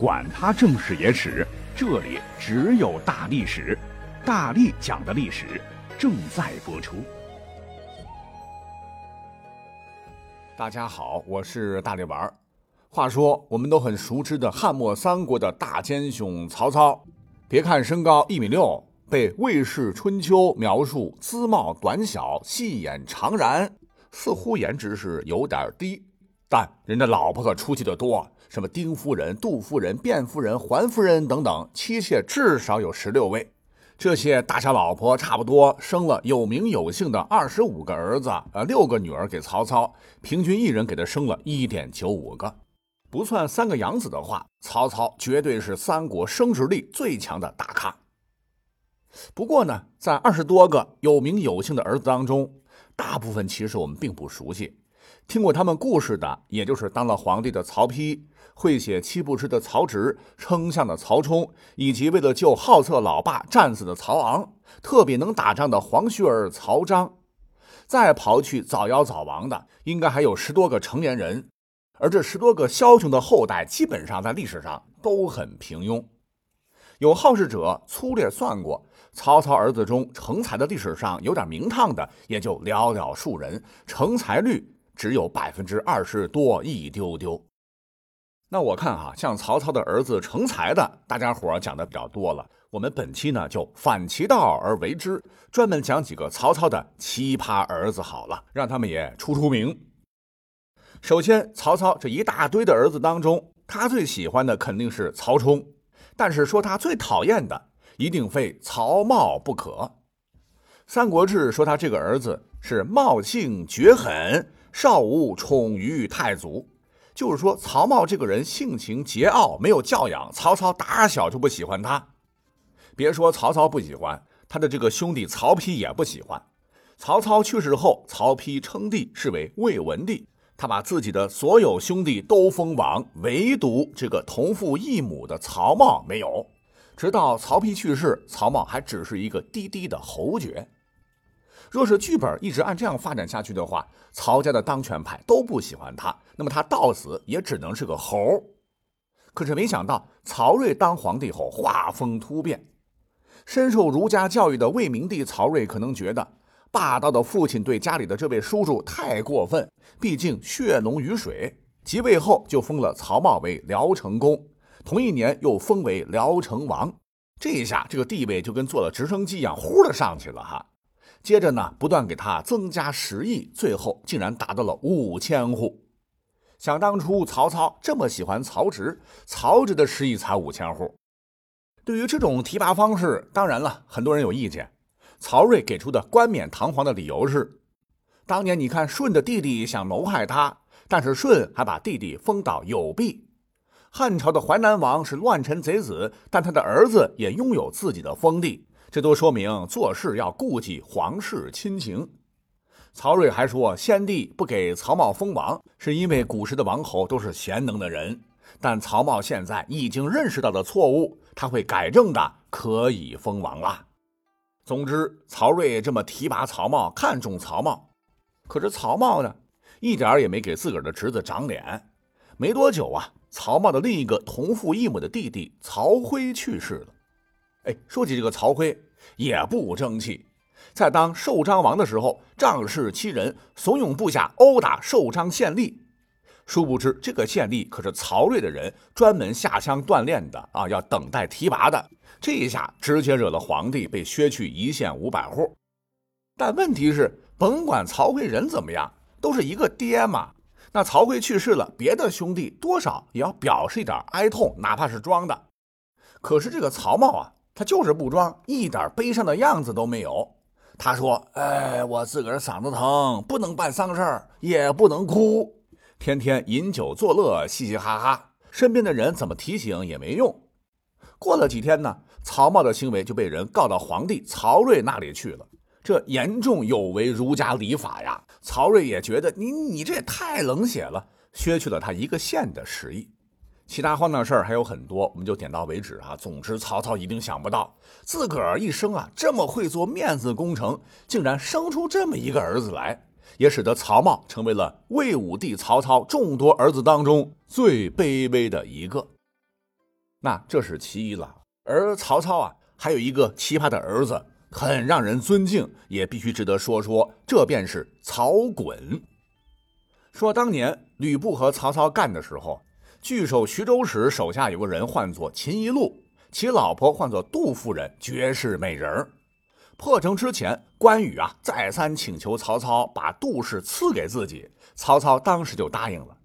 管他正史野史，这里只有大历史，大力讲的历史正在播出。大家好，我是大力丸儿。话说，我们都很熟知的汉末三国的大奸雄曹操，别看身高一米六，被《魏氏春秋》描述姿貌短小、细眼长髯，似乎颜值是有点低。但人家老婆可出去的多，什么丁夫人、杜夫人、卞夫人、桓夫人等等，妻妾至少有十六位。这些大小老婆差不多生了有名有姓的二十五个儿子，呃，六个女儿给曹操，平均一人给他生了一点九五个。不算三个养子的话，曹操绝对是三国生殖力最强的大咖。不过呢，在二十多个有名有姓的儿子当中，大部分其实我们并不熟悉。听过他们故事的，也就是当了皇帝的曹丕，会写七步诗的曹植，称相的曹冲，以及为了救好色老爸战死的曹昂，特别能打仗的黄须儿曹彰。再刨去早夭早亡的，应该还有十多个成年人。而这十多个枭雄的后代，基本上在历史上都很平庸。有好事者粗略算过，曹操儿子中成才的历史上有点名堂的，也就寥寥数人，成才率。只有百分之二十多一丢丢。那我看啊，像曹操的儿子成才的，大家伙讲的比较多了。我们本期呢就反其道而为之，专门讲几个曹操的奇葩儿子好了，让他们也出出名。首先，曹操这一大堆的儿子当中，他最喜欢的肯定是曹冲，但是说他最讨厌的，一定非曹茂不可。《三国志》说他这个儿子是茂性绝狠。少无宠于太祖，就是说曹茂这个人性情桀骜，没有教养。曹操打小就不喜欢他。别说曹操不喜欢，他的这个兄弟曹丕也不喜欢。曹操去世后，曹丕称帝是为魏文帝，他把自己的所有兄弟都封王，唯独这个同父异母的曹茂没有。直到曹丕去世，曹茂还只是一个低低的侯爵。若是剧本一直按这样发展下去的话，曹家的当权派都不喜欢他，那么他到死也只能是个猴。可是没想到，曹睿当皇帝后画风突变。深受儒家教育的魏明帝曹睿可能觉得，霸道的父亲对家里的这位叔叔太过分，毕竟血浓于水。即位后就封了曹茂为辽城公，同一年又封为辽城王。这一下，这个地位就跟坐了直升机一样，呼的上去了哈。接着呢，不断给他增加食邑，最后竟然达到了五千户。想当初曹操这么喜欢曹植，曹植的食邑才五千户。对于这种提拔方式，当然了，很多人有意见。曹睿给出的冠冕堂皇的理由是：当年你看舜的弟弟想谋害他，但是舜还把弟弟封到有弊。汉朝的淮南王是乱臣贼子，但他的儿子也拥有自己的封地。这都说明做事要顾及皇室亲情。曹睿还说，先帝不给曹茂封王，是因为古时的王侯都是贤能的人。但曹茂现在已经认识到了错误，他会改正的，可以封王了。总之，曹睿这么提拔曹茂，看重曹茂。可是曹茂呢，一点也没给自个儿的侄子长脸。没多久啊，曹茂的另一个同父异母的弟弟曹辉去世了。哎，说起这个曹辉，也不争气。在当寿张王的时候，仗势欺人，怂恿部下殴打寿张县吏。殊不知，这个县吏可是曹睿的人，专门下乡锻炼的啊，要等待提拔的。这一下直接惹了皇帝，被削去一县五百户。但问题是，甭管曹辉人怎么样，都是一个爹嘛。那曹辉去世了，别的兄弟多少也要表示一点哀痛，哪怕是装的。可是这个曹茂啊。他就是不装，一点悲伤的样子都没有。他说：“哎，我自个儿嗓子疼，不能办丧事儿，也不能哭，天天饮酒作乐，嘻嘻哈哈。身边的人怎么提醒也没用。”过了几天呢，曹茂的行为就被人告到皇帝曹睿那里去了。这严重有违儒家礼法呀！曹睿也觉得你你这也太冷血了，削去了他一个县的食邑。其他荒唐事儿还有很多，我们就点到为止啊。总之，曹操一定想不到，自个儿一生啊这么会做面子工程，竟然生出这么一个儿子来，也使得曹茂成为了魏武帝曹操众多儿子当中最卑微的一个。那这是其一了。而曹操啊，还有一个奇葩的儿子，很让人尊敬，也必须值得说说。这便是曹衮。说当年吕布和曹操干的时候，据守徐州时手下有个人唤作秦宜禄，其老婆唤作杜夫人，绝世美人破城之前，关羽啊再三请求曹操把杜氏赐给自己，曹操当时就答应了。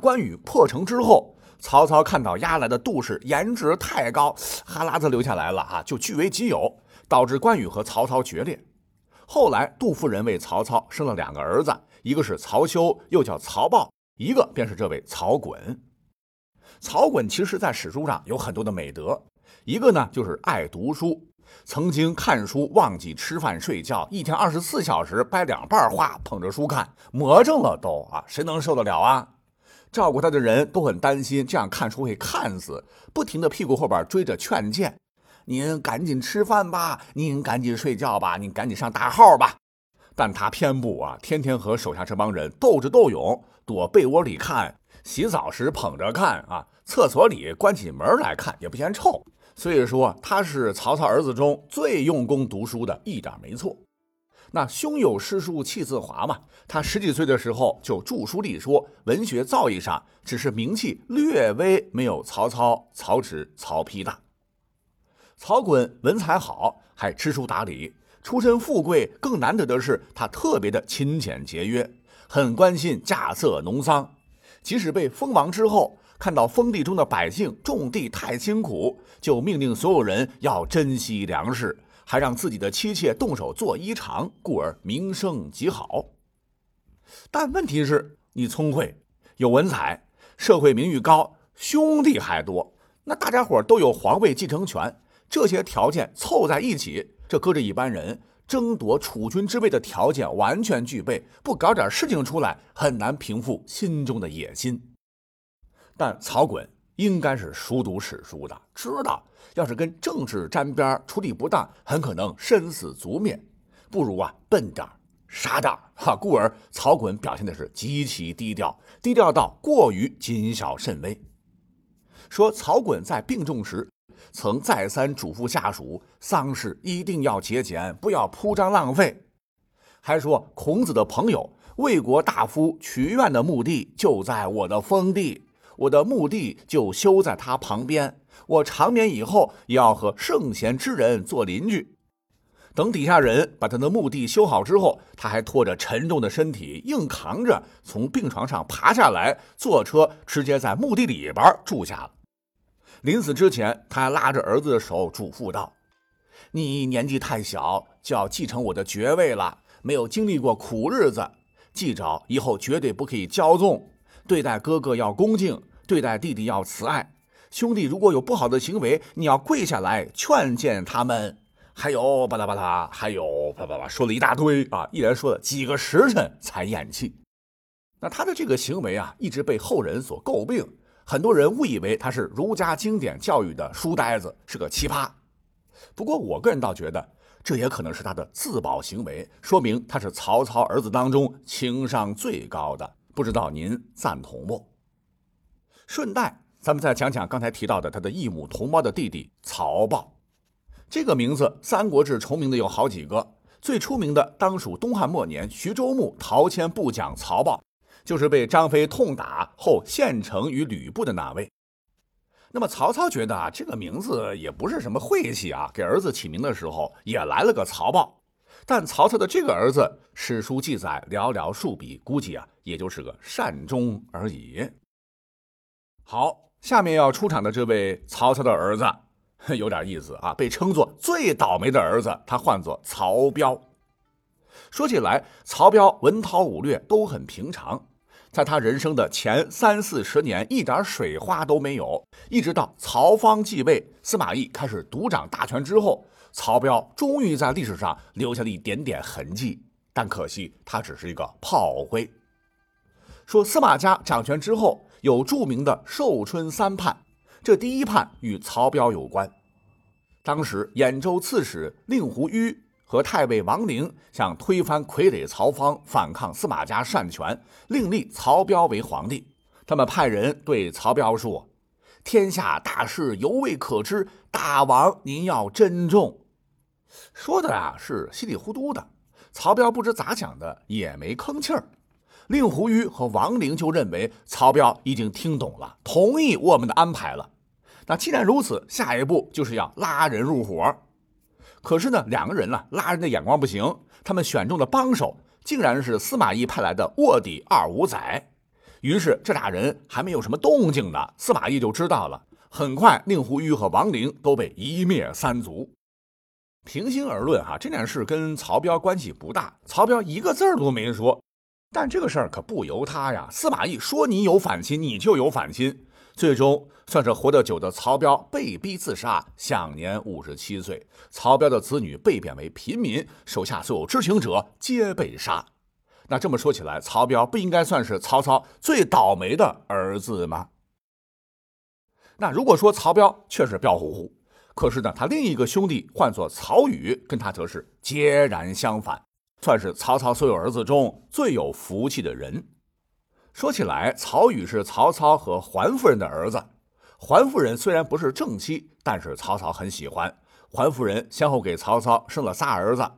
关羽破城之后。曹操看到押来的杜氏颜值太高，哈喇子流下来了啊，就据为己有，导致关羽和曹操决裂。后来杜夫人为曹操生了两个儿子，一个是曹休，又叫曹豹，一个便是这位曹衮。曹衮其实在史书上有很多的美德，一个呢就是爱读书，曾经看书忘记吃饭睡觉，一天二十四小时掰两半画捧着书看，魔怔了都啊，谁能受得了啊？照顾他的人都很担心，这样看书会看死，不停的屁股后边追着劝谏：“您赶紧吃饭吧，您赶紧睡觉吧，您赶紧上大号吧。”但他偏不啊，天天和手下这帮人斗智斗勇，躲被窝里看，洗澡时捧着看啊，厕所里关起门来看也不嫌臭。所以说，他是曹操儿子中最用功读书的，一点没错。那胸有诗书气自华嘛，他十几岁的时候就著书立说，文学造诣上只是名气略微没有曹操、曹植、曹丕大。曹衮文采好，还知书达理，出身富贵，更难得的是他特别的勤俭节约，很关心稼穑农桑。即使被封王之后，看到封地中的百姓种地太辛苦，就命令所有人要珍惜粮食。还让自己的妻妾动手做衣裳，故而名声极好。但问题是，你聪慧、有文采、社会名誉高，兄弟还多，那大家伙都有皇位继承权，这些条件凑在一起，这搁着一般人争夺储君之位的条件完全具备，不搞点事情出来，很难平复心中的野心。但曹衮。应该是熟读史书的，知道要是跟政治沾边处理不当，很可能身死族灭。不如啊，笨点傻点哈。故而曹衮表现的是极其低调，低调到过于谨小慎微。说曹衮在病重时，曾再三嘱咐下属，丧事一定要节俭，不要铺张浪费。还说孔子的朋友魏国大夫曲苑的墓地就在我的封地。我的墓地就修在他旁边，我长眠以后也要和圣贤之人做邻居。等底下人把他的墓地修好之后，他还拖着沉重的身体，硬扛着从病床上爬下来，坐车直接在墓地里边住下了。临死之前，他拉着儿子的手嘱咐道：“你年纪太小，就要继承我的爵位了，没有经历过苦日子，记着以后绝对不可以骄纵，对待哥哥要恭敬。”对待弟弟要慈爱，兄弟如果有不好的行为，你要跪下来劝谏他们。还有巴拉巴拉，还有巴拉巴拉，说了一大堆啊，一连说了几个时辰才咽气。那他的这个行为啊，一直被后人所诟病，很多人误以为他是儒家经典教育的书呆子，是个奇葩。不过我个人倒觉得，这也可能是他的自保行为，说明他是曹操儿子当中情商最高的。不知道您赞同不？顺带，咱们再讲讲刚才提到的他的异母同胞的弟弟曹豹。这个名字，《三国志》重名的有好几个，最出名的当属东汉末年徐州牧陶谦部将曹豹，就是被张飞痛打后献城于吕布的那位。那么曹操觉得啊，这个名字也不是什么晦气啊，给儿子起名的时候也来了个曹豹。但曹操的这个儿子，史书记载寥寥数笔，估计啊，也就是个善终而已。好，下面要出场的这位曹操的儿子，有点意思啊，被称作最倒霉的儿子，他唤作曹彪。说起来，曹彪文韬武略都很平常，在他人生的前三四十年，一点水花都没有。一直到曹芳继位，司马懿开始独掌大权之后，曹彪终于在历史上留下了一点点痕迹。但可惜，他只是一个炮灰。说司马家掌权之后。有著名的寿春三叛，这第一叛与曹彪有关。当时兖州刺史令狐虞和太尉王陵想推翻傀儡曹芳，反抗司马家擅权，另立曹彪为皇帝。他们派人对曹彪说：“天下大事犹未可知，大王您要珍重。说的啊是稀里糊涂的，曹彪不知咋想的，也没吭气儿。令狐愚和王陵就认为曹彪已经听懂了，同意我们的安排了。那既然如此，下一步就是要拉人入伙。可是呢，两个人呢拉人的眼光不行，他们选中的帮手竟然是司马懿派来的卧底二五仔。于是这俩人还没有什么动静呢，司马懿就知道了。很快，令狐玉和王陵都被一灭三族。平心而论，哈，这件事跟曹彪关系不大，曹彪一个字儿都没说。但这个事儿可不由他呀，司马懿说你有反心，你就有反心。最终算是活得久的曹彪被逼自杀，享年五十七岁。曹彪的子女被贬为平民，手下所有知情者皆被杀。那这么说起来，曹彪不应该算是曹操最倒霉的儿子吗？那如果说曹彪确实彪呼呼，可是呢，他另一个兄弟唤作曹宇，跟他则是截然相反，算是曹操所有儿子中最有福气的人。说起来，曹宇是曹操和桓夫人的儿子。桓夫人虽然不是正妻，但是曹操很喜欢。桓夫人先后给曹操生了仨儿子。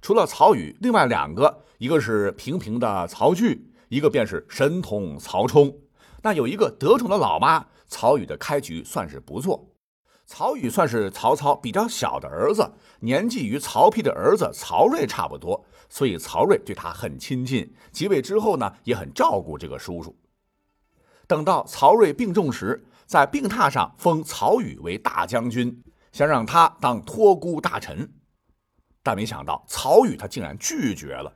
除了曹宇，另外两个，一个是平平的曹据，一个便是神童曹冲。那有一个得宠的老妈，曹宇的开局算是不错。曹宇算是曹操比较小的儿子，年纪与曹丕的儿子曹睿差不多，所以曹睿对他很亲近。即位之后呢，也很照顾这个叔叔。等到曹睿病重时，在病榻上封曹宇为大将军，想让他当托孤大臣。但没想到曹宇他竟然拒绝了，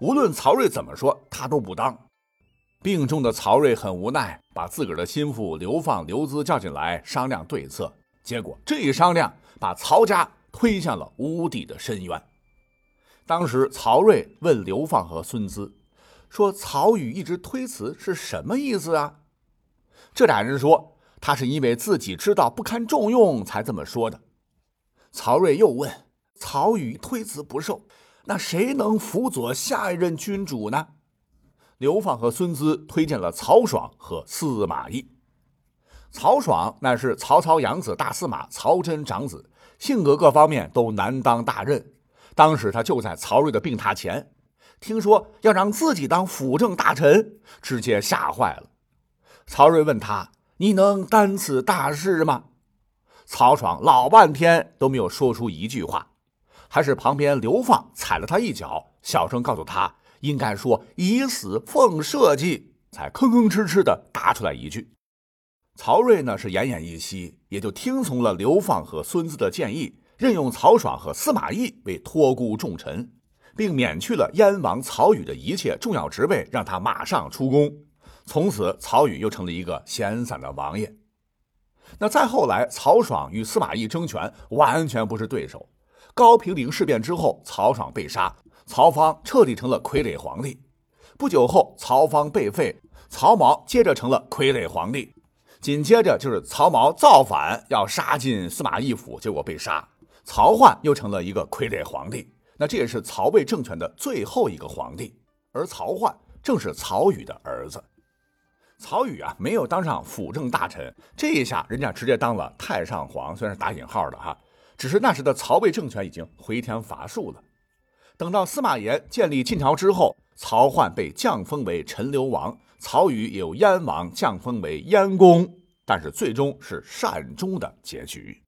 无论曹睿怎么说，他都不当。病重的曹睿很无奈，把自个儿的心腹刘放、刘资叫进来商量对策。结果这一商量，把曹家推向了无底的深渊。当时曹睿问刘放和孙资，说：“曹宇一直推辞是什么意思啊？”这俩人说：“他是因为自己知道不堪重用，才这么说的。”曹睿又问。曹宇推辞不受，那谁能辅佐下一任君主呢？刘放和孙资推荐了曹爽和司马懿。曹爽乃是曹操养子大司马曹真长子，性格各方面都难当大任。当时他就在曹睿的病榻前，听说要让自己当辅政大臣，直接吓坏了。曹睿问他：“你能担此大事吗？”曹爽老半天都没有说出一句话。还是旁边流放踩了他一脚，小声告诉他应该说以死奉社稷，才吭吭哧哧的答出来一句。曹睿呢是奄奄一息，也就听从了刘放和孙子的建议，任用曹爽和司马懿为托孤重臣，并免去了燕王曹宇的一切重要职位，让他马上出宫。从此，曹宇又成了一个闲散的王爷。那再后来，曹爽与司马懿争权，完全不是对手。高平陵事变之后，曹爽被杀，曹芳彻底成了傀儡皇帝。不久后，曹芳被废，曹髦接着成了傀儡皇帝。紧接着就是曹髦造反，要杀进司马懿府，结果被杀。曹奂又成了一个傀儡皇帝。那这也是曹魏政权的最后一个皇帝。而曹奂正是曹宇的儿子。曹宇啊，没有当上辅政大臣，这一下人家直接当了太上皇，虽然是打引号的哈。只是那时的曹魏政权已经回天乏术了。等到司马炎建立晋朝之后，曹奂被降封为陈留王，曹宇也由燕王降封为燕公，但是最终是善终的结局。